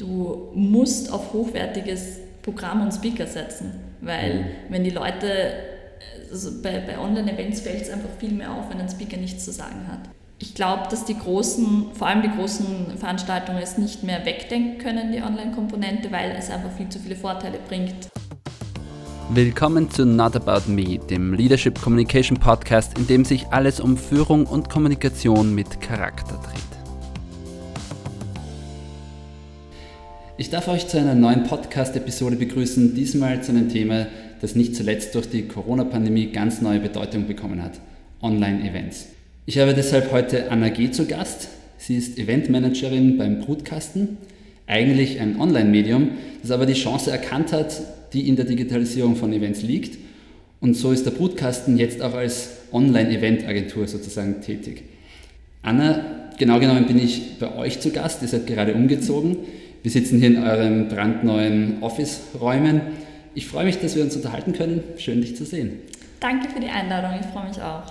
du musst auf hochwertiges Programm und Speaker setzen, weil mhm. wenn die Leute, also bei, bei Online-Events fällt es einfach viel mehr auf, wenn ein Speaker nichts zu sagen hat. Ich glaube, dass die großen, vor allem die großen Veranstaltungen es nicht mehr wegdenken können, die Online-Komponente, weil es einfach viel zu viele Vorteile bringt. Willkommen zu Not About Me, dem Leadership Communication Podcast, in dem sich alles um Führung und Kommunikation mit Charakter dreht. Ich darf euch zu einer neuen Podcast-Episode begrüßen, diesmal zu einem Thema, das nicht zuletzt durch die Corona-Pandemie ganz neue Bedeutung bekommen hat, Online-Events. Ich habe deshalb heute Anna G. zu Gast. Sie ist Eventmanagerin beim Brutkasten, eigentlich ein Online-Medium, das aber die Chance erkannt hat, die in der Digitalisierung von Events liegt. Und so ist der Brutkasten jetzt auch als Online-Event-Agentur sozusagen tätig. Anna, genau genommen bin ich bei euch zu Gast, ihr seid gerade umgezogen. Wir sitzen hier in euren brandneuen Office-Räumen. Ich freue mich, dass wir uns unterhalten können. Schön, dich zu sehen. Danke für die Einladung, ich freue mich auch.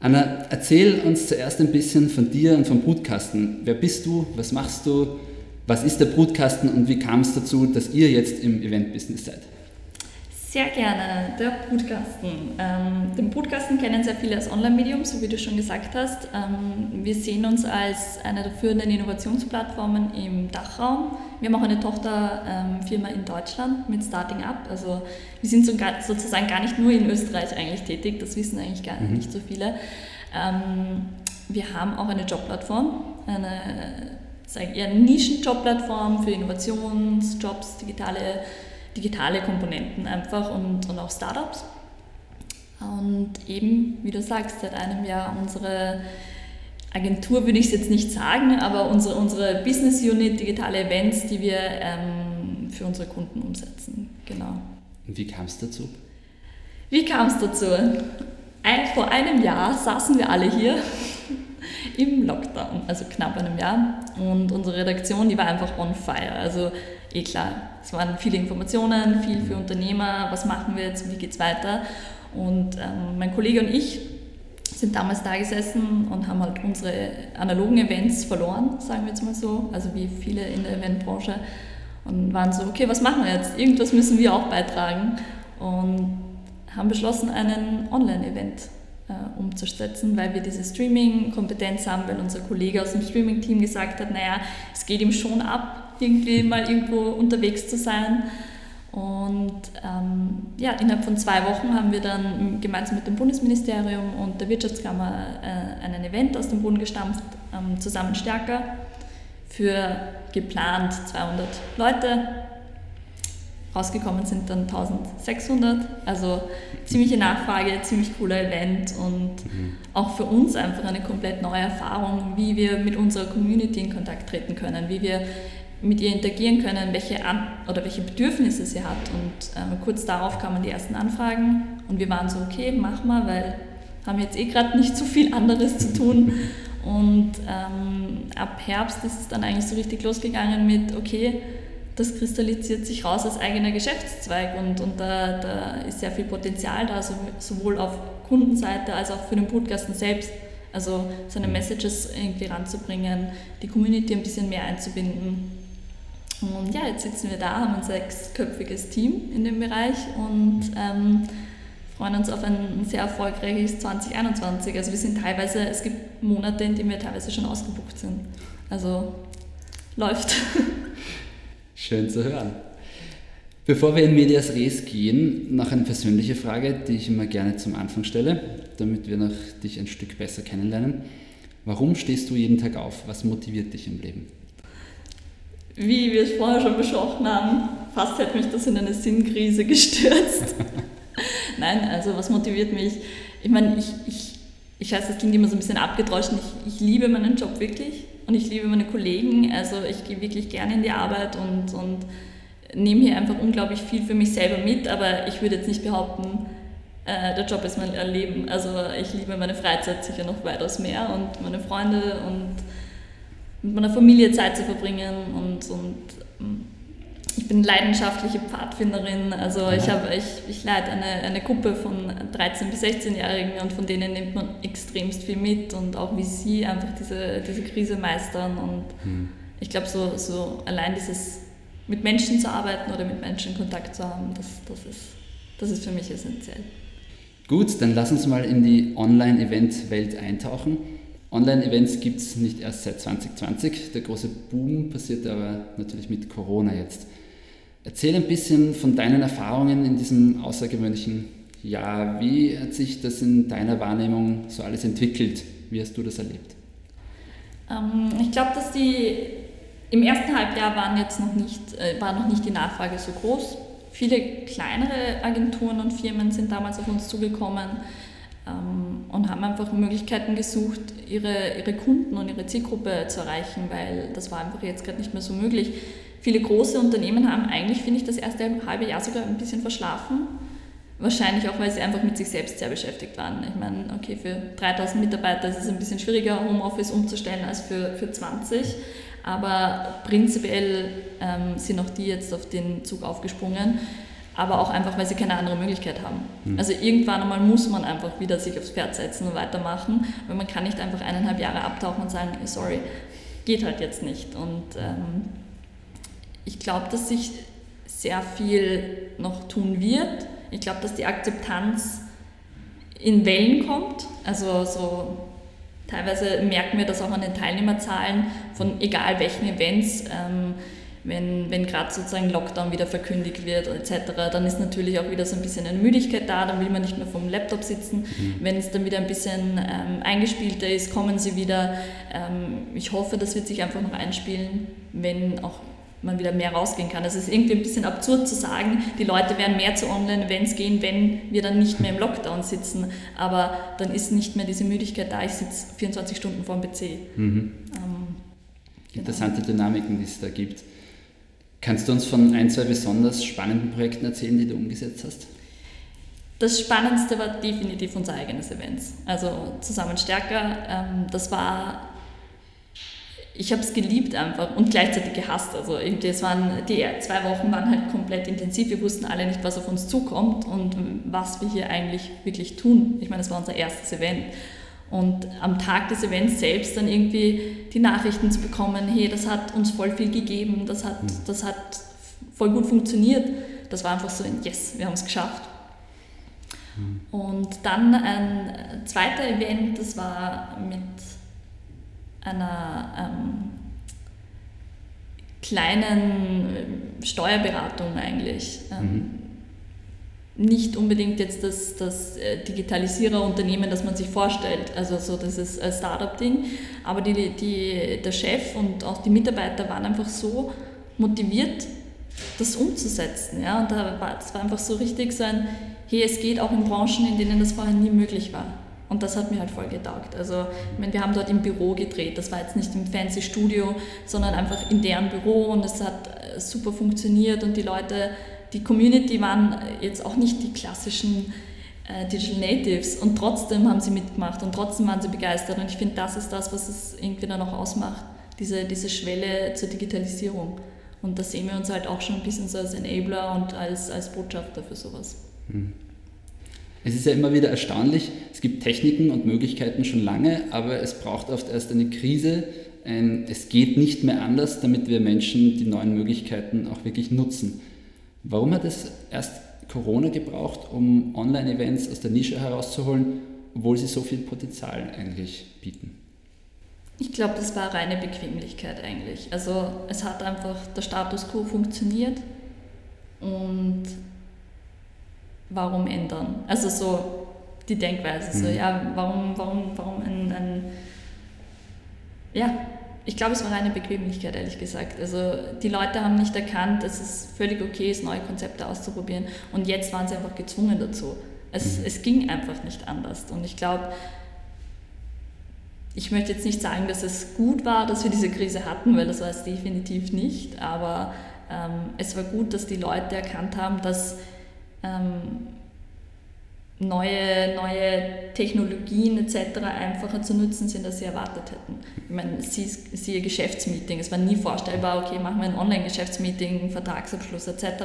Anna, erzähl uns zuerst ein bisschen von dir und vom Brutkasten. Wer bist du? Was machst du? Was ist der Brutkasten und wie kam es dazu, dass ihr jetzt im Event-Business seid? Sehr gerne, der Brutkasten. Ähm, den Brutkasten kennen sehr viele als Online-Medium, so wie du schon gesagt hast. Ähm, wir sehen uns als eine der führenden Innovationsplattformen im Dachraum. Wir haben auch eine Tochterfirma ähm, in Deutschland mit Starting Up. Also wir sind so, sozusagen gar nicht nur in Österreich eigentlich tätig, das wissen eigentlich gar mhm. nicht so viele. Ähm, wir haben auch eine Jobplattform, eine eher Nischen-Jobplattform für Innovationsjobs, digitale digitale Komponenten einfach und, und auch Startups. Und eben, wie du sagst, seit einem Jahr unsere Agentur würde ich es jetzt nicht sagen, aber unsere, unsere Business Unit, digitale Events, die wir ähm, für unsere Kunden umsetzen. Genau. Und wie kam es dazu? Wie kam es dazu? Ein, vor einem Jahr saßen wir alle hier im Lockdown, also knapp einem Jahr. Und unsere Redaktion, die war einfach on fire. Also eh klar, es waren viele Informationen, viel für Unternehmer, was machen wir jetzt, wie geht es weiter. Und ähm, mein Kollege und ich sind damals da gesessen und haben halt unsere analogen Events verloren, sagen wir jetzt mal so, also wie viele in der Eventbranche. Und waren so, okay, was machen wir jetzt? Irgendwas müssen wir auch beitragen. Und haben beschlossen, einen Online-Event äh, umzusetzen, weil wir diese Streaming-Kompetenz haben, weil unser Kollege aus dem Streaming-Team gesagt hat, naja, es geht ihm schon ab, irgendwie mal irgendwo unterwegs zu sein. Und ähm, ja, innerhalb von zwei Wochen haben wir dann gemeinsam mit dem Bundesministerium und der Wirtschaftskammer äh, einen Event aus dem Boden gestampft, ähm, zusammen stärker, für geplant 200 Leute Rausgekommen sind dann 1600. Also ziemliche Nachfrage, ziemlich cooler Event und mhm. auch für uns einfach eine komplett neue Erfahrung, wie wir mit unserer Community in Kontakt treten können, wie wir mit ihr interagieren können, welche An oder welche Bedürfnisse sie hat. Und ähm, kurz darauf kamen die ersten Anfragen und wir waren so, okay, mach mal, weil haben jetzt eh gerade nicht so viel anderes zu tun. Und ähm, ab Herbst ist es dann eigentlich so richtig losgegangen mit, okay, das kristallisiert sich raus als eigener Geschäftszweig und, und da, da ist sehr viel Potenzial da, sowohl auf Kundenseite als auch für den Podcasten selbst. Also seine mhm. Messages irgendwie ranzubringen, die Community ein bisschen mehr einzubinden. Und ja, jetzt sitzen wir da, haben ein sechsköpfiges Team in dem Bereich und ähm, freuen uns auf ein sehr erfolgreiches 2021. Also wir sind teilweise, es gibt Monate, in denen wir teilweise schon ausgebucht sind. Also läuft. Schön zu hören. Bevor wir in Medias Res gehen, noch eine persönliche Frage, die ich immer gerne zum Anfang stelle, damit wir noch dich ein Stück besser kennenlernen. Warum stehst du jeden Tag auf? Was motiviert dich im Leben? Wie wir es vorher schon besprochen haben, fast hätte mich das in eine Sinnkrise gestürzt. Nein, also was motiviert mich? Ich meine, ich, ich, ich weiß, das klingt immer so ein bisschen abgedroschen. Ich, ich liebe meinen Job wirklich und ich liebe meine Kollegen. Also ich gehe wirklich gerne in die Arbeit und, und nehme hier einfach unglaublich viel für mich selber mit, aber ich würde jetzt nicht behaupten, äh, der Job ist mein Leben. Also ich liebe meine Freizeit sicher noch weitaus mehr und meine Freunde und mit meiner Familie Zeit zu verbringen und, und ich bin leidenschaftliche Pfadfinderin, also ich, habe, ich, ich leite eine, eine Gruppe von 13- bis 16-Jährigen und von denen nimmt man extremst viel mit und auch wie sie einfach diese, diese Krise meistern und mhm. ich glaube, so, so allein dieses mit Menschen zu arbeiten oder mit Menschen Kontakt zu haben, das, das, ist, das ist für mich essentiell. Gut, dann lass uns mal in die Online-Event-Welt eintauchen. Online-Events gibt es nicht erst seit 2020. Der große Boom passiert aber natürlich mit Corona jetzt. Erzähl ein bisschen von deinen Erfahrungen in diesem außergewöhnlichen Jahr. Wie hat sich das in deiner Wahrnehmung so alles entwickelt? Wie hast du das erlebt? Ähm, ich glaube, dass die im ersten Halbjahr waren jetzt noch nicht, äh, war noch nicht die Nachfrage so groß. Viele kleinere Agenturen und Firmen sind damals auf uns zugekommen und haben einfach Möglichkeiten gesucht, ihre, ihre Kunden und ihre Zielgruppe zu erreichen, weil das war einfach jetzt gerade nicht mehr so möglich. Viele große Unternehmen haben eigentlich, finde ich, das erste halbe Jahr sogar ein bisschen verschlafen. Wahrscheinlich auch, weil sie einfach mit sich selbst sehr beschäftigt waren. Ich meine, okay, für 3000 Mitarbeiter ist es ein bisschen schwieriger, Homeoffice umzustellen als für, für 20. Aber prinzipiell ähm, sind auch die jetzt auf den Zug aufgesprungen aber auch einfach, weil sie keine andere Möglichkeit haben. Mhm. Also irgendwann einmal muss man einfach wieder sich aufs Pferd setzen und weitermachen, weil man kann nicht einfach eineinhalb Jahre abtauchen und sagen, sorry, geht halt jetzt nicht. Und ähm, ich glaube, dass sich sehr viel noch tun wird. Ich glaube, dass die Akzeptanz in Wellen kommt. Also so teilweise merken wir das auch an den Teilnehmerzahlen von egal welchen Events. Ähm, wenn, wenn gerade sozusagen Lockdown wieder verkündigt wird etc., dann ist natürlich auch wieder so ein bisschen eine Müdigkeit da, dann will man nicht mehr vom Laptop sitzen. Mhm. Wenn es dann wieder ein bisschen ähm, eingespielter ist, kommen sie wieder. Ähm, ich hoffe, das wird sich einfach noch einspielen, wenn auch man wieder mehr rausgehen kann. Es ist irgendwie ein bisschen absurd zu sagen, die Leute werden mehr zu Online-Events gehen, wenn wir dann nicht mehr im Lockdown sitzen. Aber dann ist nicht mehr diese Müdigkeit da, ich sitze 24 Stunden vor dem PC. Mhm. Ähm, Interessante genau. Dynamiken, die es da gibt. Kannst du uns von ein, zwei besonders spannenden Projekten erzählen, die du umgesetzt hast? Das Spannendste war definitiv unser eigenes Event. Also zusammen stärker. Ähm, das war, ich habe es geliebt einfach und gleichzeitig gehasst. Also irgendwie, es waren, die zwei Wochen waren halt komplett intensiv. Wir wussten alle nicht, was auf uns zukommt und was wir hier eigentlich wirklich tun. Ich meine, es war unser erstes Event. Und am Tag des Events selbst dann irgendwie die Nachrichten zu bekommen, hey, das hat uns voll viel gegeben, das hat, mhm. das hat voll gut funktioniert, das war einfach so ein Yes, wir haben es geschafft. Mhm. Und dann ein zweiter Event, das war mit einer ähm, kleinen Steuerberatung eigentlich. Ähm, mhm nicht unbedingt jetzt das, das äh, Digitalisiererunternehmen, das man sich vorstellt, also so dieses äh, Startup-Ding, aber die, die, der Chef und auch die Mitarbeiter waren einfach so motiviert, das umzusetzen. Ja? Und da war, das war einfach so richtig so ein, hey, es geht auch in Branchen, in denen das vorher nie möglich war. Und das hat mir halt voll getaugt. Also, ich meine, wir haben dort im Büro gedreht. Das war jetzt nicht im fancy Studio, sondern einfach in deren Büro und es hat äh, super funktioniert und die Leute die Community waren jetzt auch nicht die klassischen äh, Digital Natives und trotzdem haben sie mitgemacht und trotzdem waren sie begeistert und ich finde, das ist das, was es irgendwie dann auch ausmacht, diese, diese Schwelle zur Digitalisierung. Und da sehen wir uns halt auch schon ein bisschen so als Enabler und als, als Botschafter für sowas. Hm. Es ist ja immer wieder erstaunlich, es gibt Techniken und Möglichkeiten schon lange, aber es braucht oft erst eine Krise, ein, es geht nicht mehr anders, damit wir Menschen die neuen Möglichkeiten auch wirklich nutzen. Warum hat es erst Corona gebraucht, um Online-Events aus der Nische herauszuholen, obwohl sie so viel Potenzial eigentlich bieten? Ich glaube, das war reine Bequemlichkeit eigentlich. Also es hat einfach der Status quo funktioniert und warum ändern? Also so die Denkweise, mhm. so ja, warum, warum, warum ein, ein ja, ich glaube, es war eine Bequemlichkeit, ehrlich gesagt. Also die Leute haben nicht erkannt, dass es völlig okay ist, neue Konzepte auszuprobieren. Und jetzt waren sie einfach gezwungen dazu. Es, mhm. es ging einfach nicht anders. Und ich glaube, ich möchte jetzt nicht sagen, dass es gut war, dass wir diese Krise hatten, weil das war es definitiv nicht. Aber ähm, es war gut, dass die Leute erkannt haben, dass ähm, neue, neue Technologien etc. einfacher zu nutzen sind, als sie erwartet hätten. Ich meine, sie, siehe Geschäftsmeeting, es war nie vorstellbar, okay, machen wir ein Online-Geschäftsmeeting, Vertragsabschluss etc.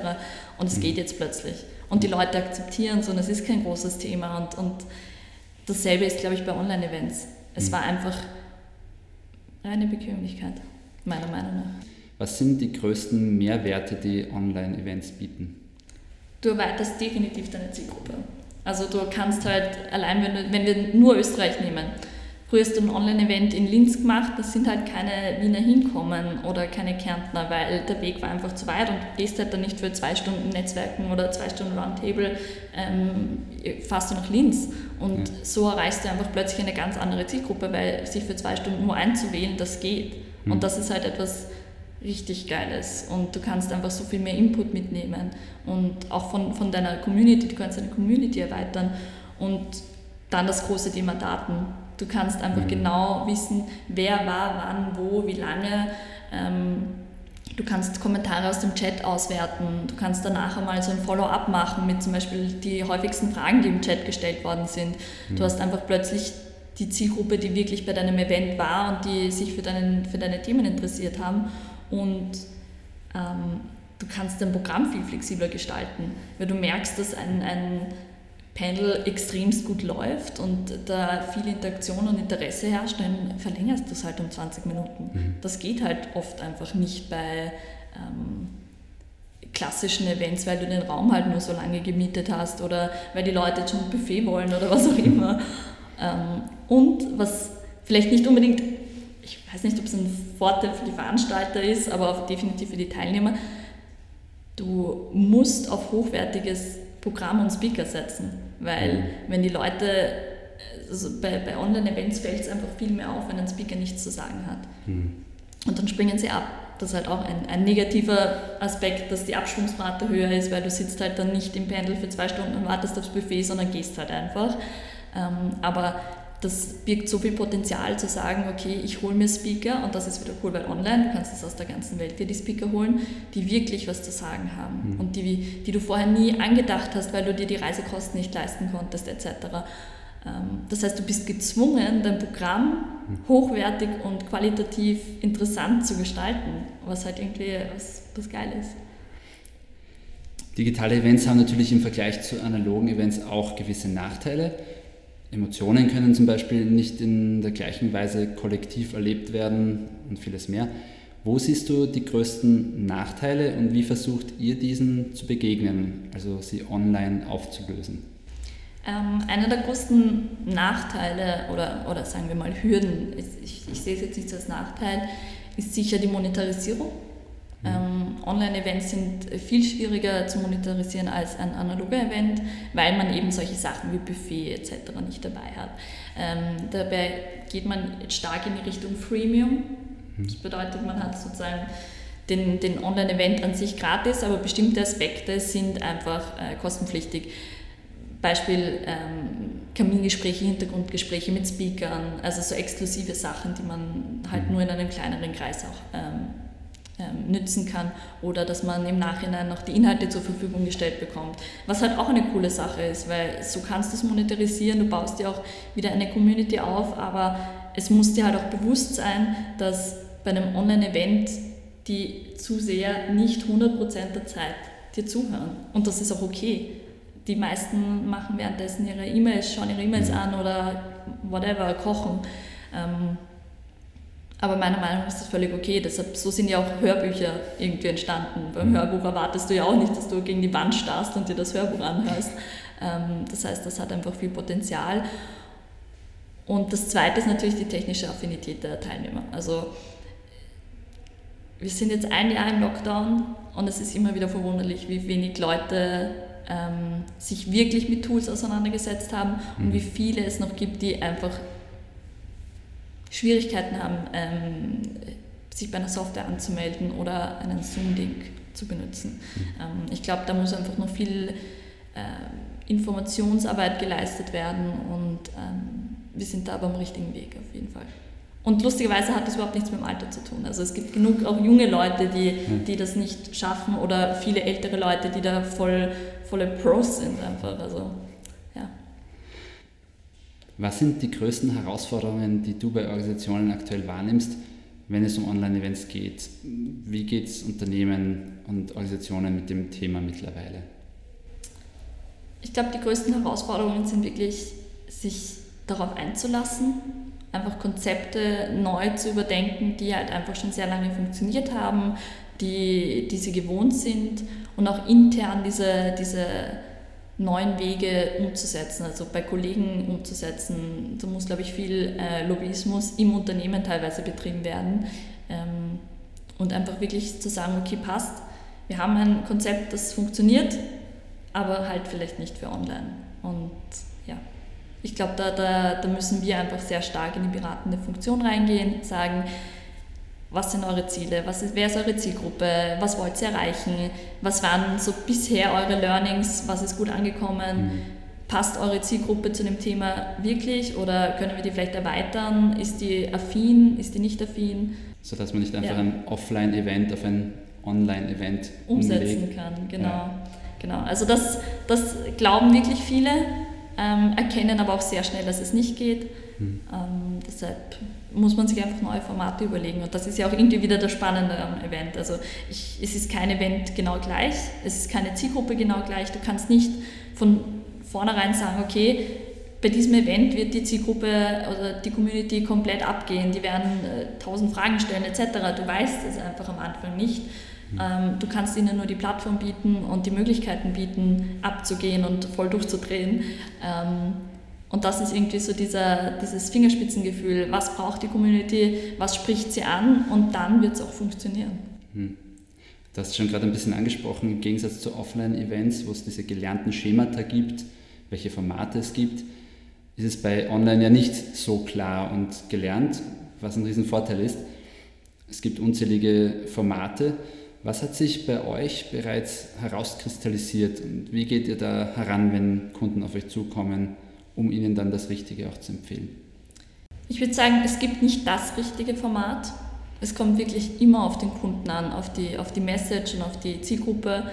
Und es mhm. geht jetzt plötzlich. Und die Leute akzeptieren es und es ist kein großes Thema. Und, und dasselbe ist, glaube ich, bei Online-Events. Es mhm. war einfach eine Bequemlichkeit. meiner Meinung nach. Was sind die größten Mehrwerte, die Online-Events bieten? Du erweiterst definitiv deine Zielgruppe. Also du kannst halt, allein wenn, du, wenn wir nur Österreich nehmen, Früher hast du ein Online-Event in Linz gemacht, das sind halt keine Wiener hinkommen oder keine Kärntner, weil der Weg war einfach zu weit und du gehst halt dann nicht für zwei Stunden Netzwerken oder zwei Stunden Roundtable, ähm, fährst du nach Linz. Und ja. so erreichst du einfach plötzlich eine ganz andere Zielgruppe, weil sich für zwei Stunden nur einzuwählen, das geht. Und das ist halt etwas richtig Geiles und du kannst einfach so viel mehr Input mitnehmen und auch von, von deiner Community, du kannst deine Community erweitern und dann das große Thema Daten Du kannst einfach mhm. genau wissen, wer war, wann, wo, wie lange. Ähm, du kannst Kommentare aus dem Chat auswerten. Du kannst danach einmal so ein Follow-up machen mit zum Beispiel die häufigsten Fragen, die im Chat gestellt worden sind. Mhm. Du hast einfach plötzlich die Zielgruppe, die wirklich bei deinem Event war und die sich für, deinen, für deine Themen interessiert haben. Und ähm, du kannst dein Programm viel flexibler gestalten, weil du merkst, dass ein, ein Panel extremst gut läuft und da viel Interaktion und Interesse herrscht, dann verlängerst du es halt um 20 Minuten. Mhm. Das geht halt oft einfach nicht bei ähm, klassischen Events, weil du den Raum halt nur so lange gemietet hast oder weil die Leute jetzt schon ein Buffet wollen oder was auch immer. ähm, und was vielleicht nicht unbedingt, ich weiß nicht, ob es ein Vorteil für die Veranstalter ist, aber auch definitiv für die Teilnehmer, du musst auf hochwertiges Programm und Speaker setzen. Weil mhm. wenn die Leute, also bei, bei Online-Events fällt es einfach viel mehr auf, wenn ein Speaker nichts zu sagen hat. Mhm. Und dann springen sie ab. Das ist halt auch ein, ein negativer Aspekt, dass die Absprungsrate höher ist, weil du sitzt halt dann nicht im Pendel für zwei Stunden und wartest aufs Buffet, sondern gehst halt einfach. Ähm, aber das birgt so viel Potenzial zu sagen, okay, ich hole mir Speaker und das ist wieder cool, weil online, du kannst es aus der ganzen Welt dir die Speaker holen, die wirklich was zu sagen haben mhm. und die, die du vorher nie angedacht hast, weil du dir die Reisekosten nicht leisten konntest etc. Ähm, das heißt, du bist gezwungen, dein Programm mhm. hochwertig und qualitativ interessant zu gestalten, was halt irgendwie was, was geil ist. Digitale Events haben natürlich im Vergleich zu analogen Events auch gewisse Nachteile. Emotionen können zum Beispiel nicht in der gleichen Weise kollektiv erlebt werden und vieles mehr. Wo siehst du die größten Nachteile und wie versucht ihr diesen zu begegnen, also sie online aufzulösen? Ähm, einer der größten Nachteile oder, oder sagen wir mal Hürden, ich, ich sehe es jetzt nicht als Nachteil, ist sicher die Monetarisierung. Mhm. Ähm, Online-Events sind viel schwieriger zu monetarisieren als ein analoger Event, weil man eben solche Sachen wie Buffet etc. nicht dabei hat. Ähm, dabei geht man stark in die Richtung Freemium. Mhm. Das bedeutet, man hat sozusagen den, den Online-Event an sich gratis, aber bestimmte Aspekte sind einfach äh, kostenpflichtig. Beispiel ähm, Kamingespräche, Hintergrundgespräche mit Speakern, also so exklusive Sachen, die man halt mhm. nur in einem kleineren Kreis auch ähm, nützen kann oder dass man im Nachhinein noch die Inhalte zur Verfügung gestellt bekommt. Was halt auch eine coole Sache ist, weil so kannst du es monetarisieren, du baust dir auch wieder eine Community auf, aber es muss dir halt auch bewusst sein, dass bei einem Online-Event die Zuseher nicht 100% der Zeit dir zuhören. Und das ist auch okay. Die meisten machen währenddessen ihre E-Mails, schauen ihre E-Mails an oder whatever, kochen. Ähm, aber meiner Meinung nach ist das völlig okay. Deshalb, so sind ja auch Hörbücher irgendwie entstanden. Beim mhm. Hörbuch erwartest du ja auch nicht, dass du gegen die Wand starrst und dir das Hörbuch anhörst. Ähm, das heißt, das hat einfach viel Potenzial. Und das Zweite ist natürlich die technische Affinität der Teilnehmer. Also wir sind jetzt ein Jahr im Lockdown und es ist immer wieder verwunderlich, wie wenig Leute ähm, sich wirklich mit Tools auseinandergesetzt haben und mhm. wie viele es noch gibt, die einfach Schwierigkeiten haben, ähm, sich bei einer Software anzumelden oder einen Zoom-Link zu benutzen. Mhm. Ähm, ich glaube, da muss einfach noch viel äh, Informationsarbeit geleistet werden und ähm, wir sind da aber am richtigen Weg auf jeden Fall. Und lustigerweise hat das überhaupt nichts mit dem Alter zu tun. Also es gibt genug auch junge Leute, die, die das nicht schaffen oder viele ältere Leute, die da voll, volle Pros sind einfach. Also was sind die größten Herausforderungen, die du bei Organisationen aktuell wahrnimmst, wenn es um Online-Events geht? Wie geht es Unternehmen und Organisationen mit dem Thema mittlerweile? Ich glaube, die größten Herausforderungen sind wirklich, sich darauf einzulassen einfach Konzepte neu zu überdenken, die halt einfach schon sehr lange funktioniert haben, die, die sie gewohnt sind und auch intern diese, diese neuen Wege umzusetzen, also bei Kollegen umzusetzen. Da muss, glaube ich, viel äh, Lobbyismus im Unternehmen teilweise betrieben werden ähm, und einfach wirklich zu sagen, okay, passt, wir haben ein Konzept, das funktioniert, aber halt vielleicht nicht für online. Und ja, ich glaube, da, da, da müssen wir einfach sehr stark in die beratende Funktion reingehen, sagen, was sind eure Ziele, was ist, wer ist eure Zielgruppe, was wollt ihr erreichen, was waren so bisher eure Learnings, was ist gut angekommen, mhm. passt eure Zielgruppe zu dem Thema wirklich oder können wir die vielleicht erweitern, ist die affin, ist die nicht affin. So dass man nicht einfach ja. ein Offline-Event auf ein Online-Event umsetzen umlegt. kann, genau. Ja. genau. Also das, das glauben wirklich viele, ähm, erkennen aber auch sehr schnell, dass es nicht geht. Mhm. Ähm, deshalb muss man sich einfach neue Formate überlegen. Und das ist ja auch irgendwie wieder das Spannende am Event. Also ich, es ist kein Event genau gleich, es ist keine Zielgruppe genau gleich. Du kannst nicht von vornherein sagen, okay, bei diesem Event wird die Zielgruppe oder die Community komplett abgehen, die werden äh, tausend Fragen stellen etc. Du weißt es einfach am Anfang nicht. Mhm. Ähm, du kannst ihnen nur die Plattform bieten und die Möglichkeiten bieten, abzugehen und voll durchzudrehen. Ähm, und das ist irgendwie so dieser, dieses Fingerspitzengefühl, was braucht die Community, was spricht sie an und dann wird es auch funktionieren. Hm. Du hast schon gerade ein bisschen angesprochen, im Gegensatz zu Offline-Events, wo es diese gelernten Schemata gibt, welche Formate es gibt, ist es bei Online ja nicht so klar und gelernt, was ein Riesenvorteil ist. Es gibt unzählige Formate. Was hat sich bei euch bereits herauskristallisiert und wie geht ihr da heran, wenn Kunden auf euch zukommen? Um ihnen dann das Richtige auch zu empfehlen? Ich würde sagen, es gibt nicht das richtige Format. Es kommt wirklich immer auf den Kunden an, auf die, auf die Message und auf die Zielgruppe.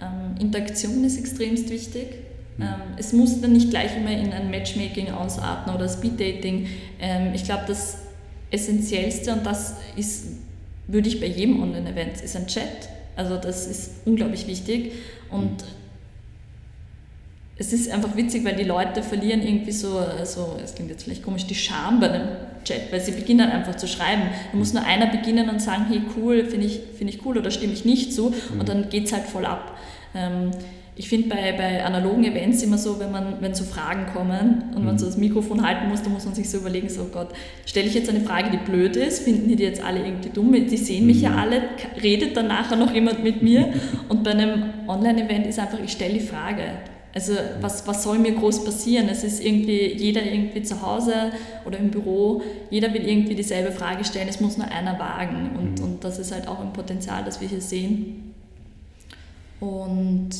Ähm, Interaktion ist extremst wichtig. Mhm. Ähm, es muss dann nicht gleich immer in ein Matchmaking ausarten oder Speeddating. Ähm, ich glaube, das Essentiellste und das ist, würde ich bei jedem Online-Event, ist ein Chat. Also das ist unglaublich wichtig. Und mhm es ist einfach witzig, weil die Leute verlieren irgendwie so, so, es klingt jetzt vielleicht komisch, die Scham bei einem Chat, weil sie beginnen einfach zu schreiben. Da muss nur einer beginnen und sagen, hey cool, finde ich, find ich cool oder stimme ich nicht zu mhm. und dann geht es halt voll ab. Ähm, ich finde bei, bei analogen Events immer so, wenn, man, wenn so Fragen kommen und man mhm. so das Mikrofon halten muss, dann muss man sich so überlegen, so Gott, stelle ich jetzt eine Frage, die blöd ist, finden die, die jetzt alle irgendwie dumm, die sehen mich ja mhm. alle, redet dann nachher noch jemand mit mir und bei einem Online-Event ist einfach, ich stelle die Frage also was, was soll mir groß passieren? Es ist irgendwie jeder irgendwie zu Hause oder im Büro, jeder will irgendwie dieselbe Frage stellen, es muss nur einer wagen. Und, mhm. und das ist halt auch ein Potenzial, das wir hier sehen. Und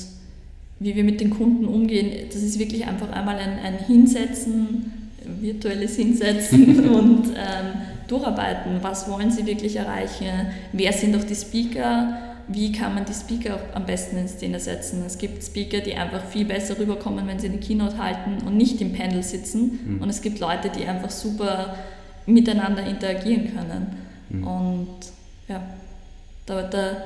wie wir mit den Kunden umgehen, das ist wirklich einfach einmal ein, ein Hinsetzen, virtuelles Hinsetzen und ähm, durcharbeiten. Was wollen sie wirklich erreichen? Wer sind auch die Speaker? Wie kann man die Speaker am besten in Szene setzen. Es gibt Speaker, die einfach viel besser rüberkommen, wenn sie eine Keynote halten und nicht im Panel sitzen. Mhm. Und es gibt Leute, die einfach super miteinander interagieren können. Mhm. Und ja, da, da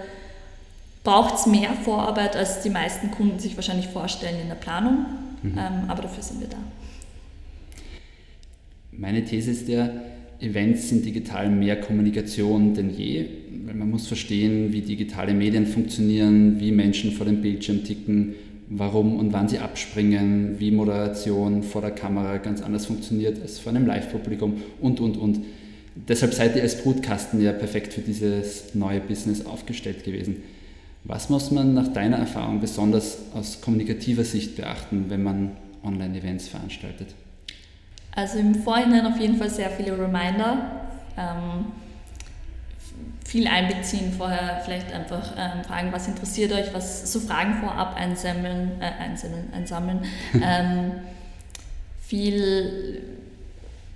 braucht es mehr Vorarbeit, als die meisten Kunden sich wahrscheinlich vorstellen in der Planung. Mhm. Ähm, aber dafür sind wir da. Meine These ist ja, Events sind digital mehr Kommunikation denn je, weil man muss verstehen, wie digitale Medien funktionieren, wie Menschen vor dem Bildschirm ticken, warum und wann sie abspringen, wie Moderation vor der Kamera ganz anders funktioniert als vor einem Live-Publikum und, und, und. Deshalb seid ihr als Brutkasten ja perfekt für dieses neue Business aufgestellt gewesen. Was muss man nach deiner Erfahrung besonders aus kommunikativer Sicht beachten, wenn man Online-Events veranstaltet? Also im Vorhinein auf jeden Fall sehr viele Reminder. Ähm, viel einbeziehen vorher, vielleicht einfach ähm, fragen, was interessiert euch, was so Fragen vorab einsammeln, äh, einsammeln, einsammeln. ähm, viel,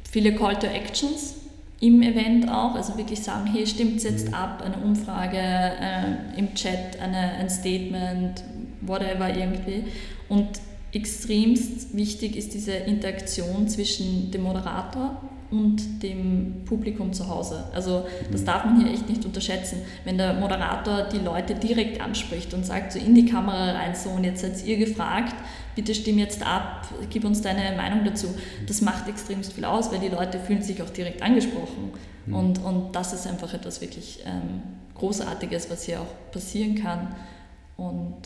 viele Call to Actions im Event auch, also wirklich sagen, hey, stimmt es jetzt mhm. ab, eine Umfrage äh, im Chat, eine, ein Statement, whatever irgendwie. Und extremst wichtig ist diese Interaktion zwischen dem Moderator und dem Publikum zu Hause. Also das darf man hier echt nicht unterschätzen. Wenn der Moderator die Leute direkt anspricht und sagt so in die Kamera rein, so und jetzt seid ihr gefragt, bitte stimm jetzt ab, gib uns deine Meinung dazu. Das macht extremst viel aus, weil die Leute fühlen sich auch direkt angesprochen. Mhm. Und, und das ist einfach etwas wirklich ähm, Großartiges, was hier auch passieren kann. Und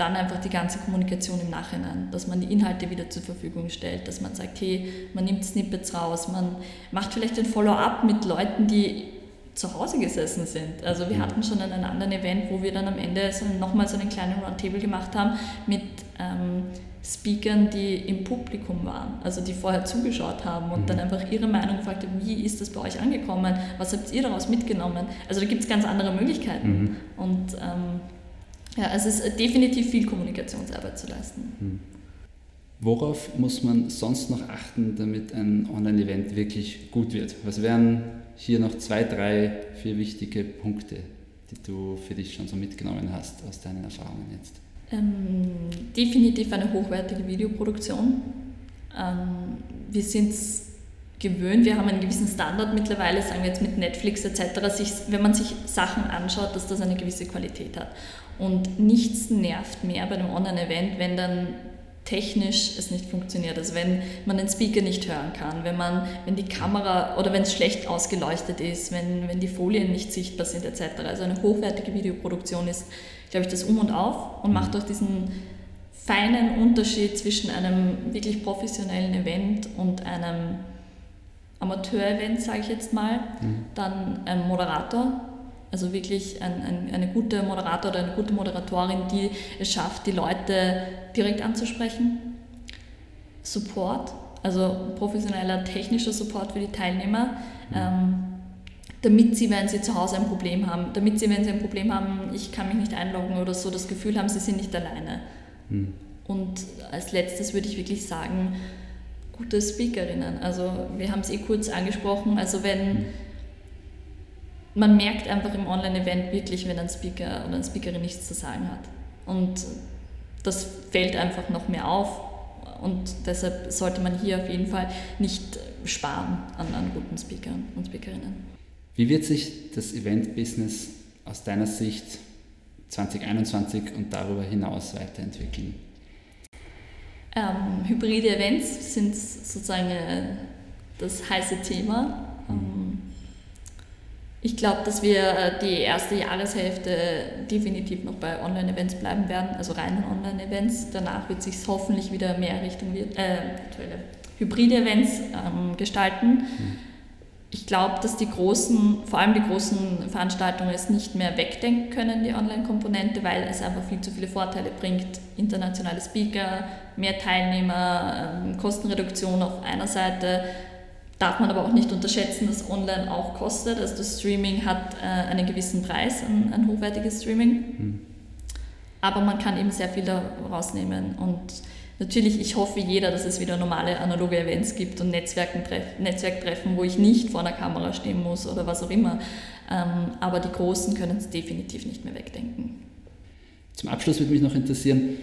dann einfach die ganze Kommunikation im Nachhinein, dass man die Inhalte wieder zur Verfügung stellt, dass man sagt, hey, man nimmt Snippets raus, man macht vielleicht ein Follow-up mit Leuten, die zu Hause gesessen sind. Also wir mhm. hatten schon einen anderen Event, wo wir dann am Ende so nochmal so einen kleinen Roundtable gemacht haben mit ähm, Speakern, die im Publikum waren, also die vorher zugeschaut haben und mhm. dann einfach ihre Meinung gefragt haben, wie ist das bei euch angekommen, was habt ihr daraus mitgenommen? Also da gibt es ganz andere Möglichkeiten. Mhm. Und ähm, ja, also es ist definitiv viel Kommunikationsarbeit zu leisten. Hm. Worauf muss man sonst noch achten, damit ein Online-Event wirklich gut wird? Was wären hier noch zwei, drei, vier wichtige Punkte, die du für dich schon so mitgenommen hast aus deinen Erfahrungen jetzt? Ähm, definitiv eine hochwertige Videoproduktion. Ähm, wir sind es gewöhnt, wir haben einen gewissen Standard mittlerweile, sagen wir jetzt mit Netflix etc., sich, wenn man sich Sachen anschaut, dass das eine gewisse Qualität hat. Und nichts nervt mehr bei einem Online-Event, wenn dann technisch es nicht funktioniert. Also wenn man den Speaker nicht hören kann, wenn man, wenn die Kamera oder wenn es schlecht ausgeleuchtet ist, wenn, wenn die Folien nicht sichtbar sind etc. Also eine hochwertige Videoproduktion ist, glaube ich, das Um und Auf und macht auch diesen feinen Unterschied zwischen einem wirklich professionellen Event und einem Amateur-Event, sage ich jetzt mal, mhm. dann ein Moderator, also wirklich ein, ein, eine gute Moderator oder eine gute Moderatorin, die es schafft, die Leute direkt anzusprechen. Support, also professioneller technischer Support für die Teilnehmer, mhm. ähm, damit sie, wenn sie zu Hause ein Problem haben, damit sie, wenn sie ein Problem haben, ich kann mich nicht einloggen oder so, das Gefühl haben, sie sind nicht alleine. Mhm. Und als letztes würde ich wirklich sagen, gute Speakerinnen. Also wir haben es eh kurz angesprochen, also wenn mhm man merkt einfach im Online-Event wirklich, wenn ein Speaker oder eine Speakerin nichts zu sagen hat. Und das fällt einfach noch mehr auf. Und deshalb sollte man hier auf jeden Fall nicht sparen an, an guten Speakern und Speakerinnen. Wie wird sich das Event-Business aus deiner Sicht 2021 und darüber hinaus weiterentwickeln? Ähm, hybride Events sind sozusagen äh, das heiße Thema. Mhm. Ich glaube, dass wir äh, die erste Jahreshälfte definitiv noch bei Online-Events bleiben werden, also reinen Online-Events. Danach wird sich hoffentlich wieder mehr Richtung äh, hybride Events ähm, gestalten. Mhm. Ich glaube, dass die großen, vor allem die großen Veranstaltungen es nicht mehr wegdenken können, die Online-Komponente, weil es einfach viel zu viele Vorteile bringt. Internationale Speaker, mehr Teilnehmer, ähm, Kostenreduktion auf einer Seite, darf man aber auch nicht unterschätzen, dass online auch kostet. Also das Streaming hat äh, einen gewissen Preis, ein, ein hochwertiges Streaming. Mhm. Aber man kann eben sehr viel daraus nehmen. Und natürlich, ich hoffe jeder, dass es wieder normale analoge Events gibt und Netzwerktreffen, wo ich nicht vor einer Kamera stehen muss oder was auch immer. Ähm, aber die Großen können es definitiv nicht mehr wegdenken. Zum Abschluss würde mich noch interessieren,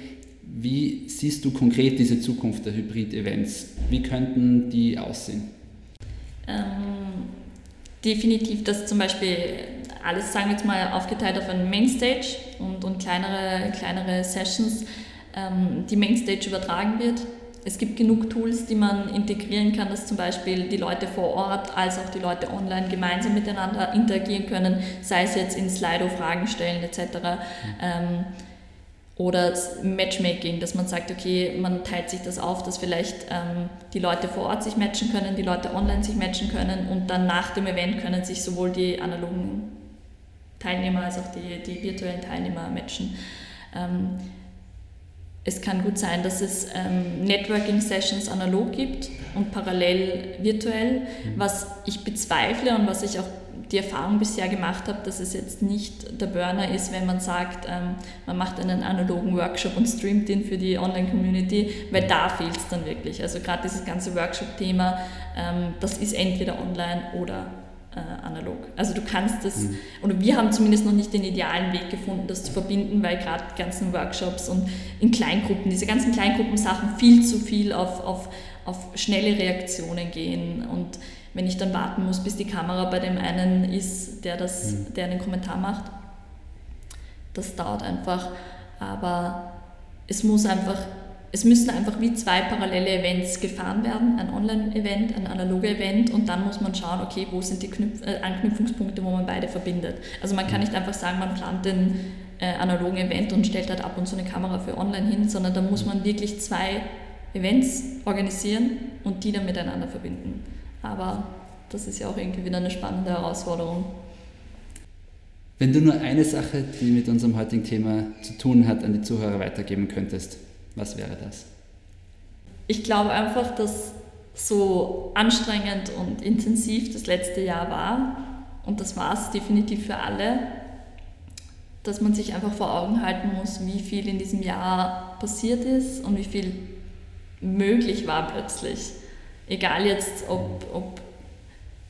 wie siehst du konkret diese Zukunft der Hybrid-Events? Wie könnten die aussehen? Ähm, definitiv, dass zum Beispiel alles, sagen wir jetzt mal, aufgeteilt auf eine Mainstage und, und kleinere, kleinere Sessions, ähm, die Mainstage übertragen wird. Es gibt genug Tools, die man integrieren kann, dass zum Beispiel die Leute vor Ort als auch die Leute online gemeinsam miteinander interagieren können, sei es jetzt in Slido Fragen stellen etc. Mhm. Ähm, oder Matchmaking, dass man sagt, okay, man teilt sich das auf, dass vielleicht ähm, die Leute vor Ort sich matchen können, die Leute online sich matchen können und dann nach dem Event können sich sowohl die analogen Teilnehmer als auch die, die virtuellen Teilnehmer matchen. Ähm, es kann gut sein, dass es ähm, Networking-Sessions analog gibt und parallel virtuell, mhm. was ich bezweifle und was ich auch die Erfahrung bisher gemacht habe, dass es jetzt nicht der Burner ist, wenn man sagt, ähm, man macht einen analogen Workshop und streamt ihn für die Online-Community, weil da fehlt es dann wirklich. Also gerade dieses ganze Workshop-Thema, ähm, das ist entweder online oder äh, analog. Also du kannst das, mhm. oder wir haben zumindest noch nicht den idealen Weg gefunden, das zu verbinden, weil gerade die ganzen Workshops und in Kleingruppen, diese ganzen Kleingruppensachen viel zu viel auf, auf, auf schnelle Reaktionen gehen und wenn ich dann warten muss, bis die Kamera bei dem einen ist, der, das, mhm. der einen Kommentar macht, das dauert einfach. Aber es muss einfach es müssen einfach wie zwei parallele Events gefahren werden, ein Online-Event, ein analoger Event und dann muss man schauen, okay, wo sind die Knüpf äh, Anknüpfungspunkte, wo man beide verbindet. Also man kann nicht einfach sagen, man plant den äh, analogen Event und stellt halt ab und zu eine Kamera für online hin, sondern da muss man wirklich zwei Events organisieren und die dann miteinander verbinden. Aber das ist ja auch irgendwie wieder eine spannende Herausforderung. Wenn du nur eine Sache, die mit unserem heutigen Thema zu tun hat, an die Zuhörer weitergeben könntest, was wäre das? Ich glaube einfach, dass so anstrengend und intensiv das letzte Jahr war, und das war es definitiv für alle, dass man sich einfach vor Augen halten muss, wie viel in diesem Jahr passiert ist und wie viel möglich war plötzlich. Egal jetzt, ob, ob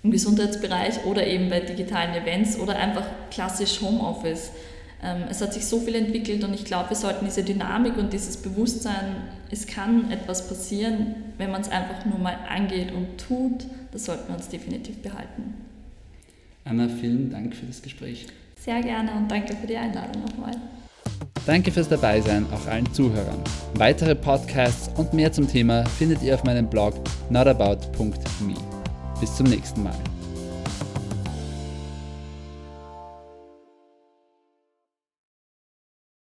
im Gesundheitsbereich oder eben bei digitalen Events oder einfach klassisch Homeoffice. Ähm, es hat sich so viel entwickelt und ich glaube, wir sollten diese Dynamik und dieses Bewusstsein, es kann etwas passieren, wenn man es einfach nur mal angeht und tut, das sollten wir uns definitiv behalten. Anna, vielen Dank für das Gespräch. Sehr gerne und danke für die Einladung nochmal. Danke fürs Dabeisein, auch allen Zuhörern. Weitere Podcasts und mehr zum Thema findet ihr auf meinem Blog notabout.me. Bis zum nächsten Mal.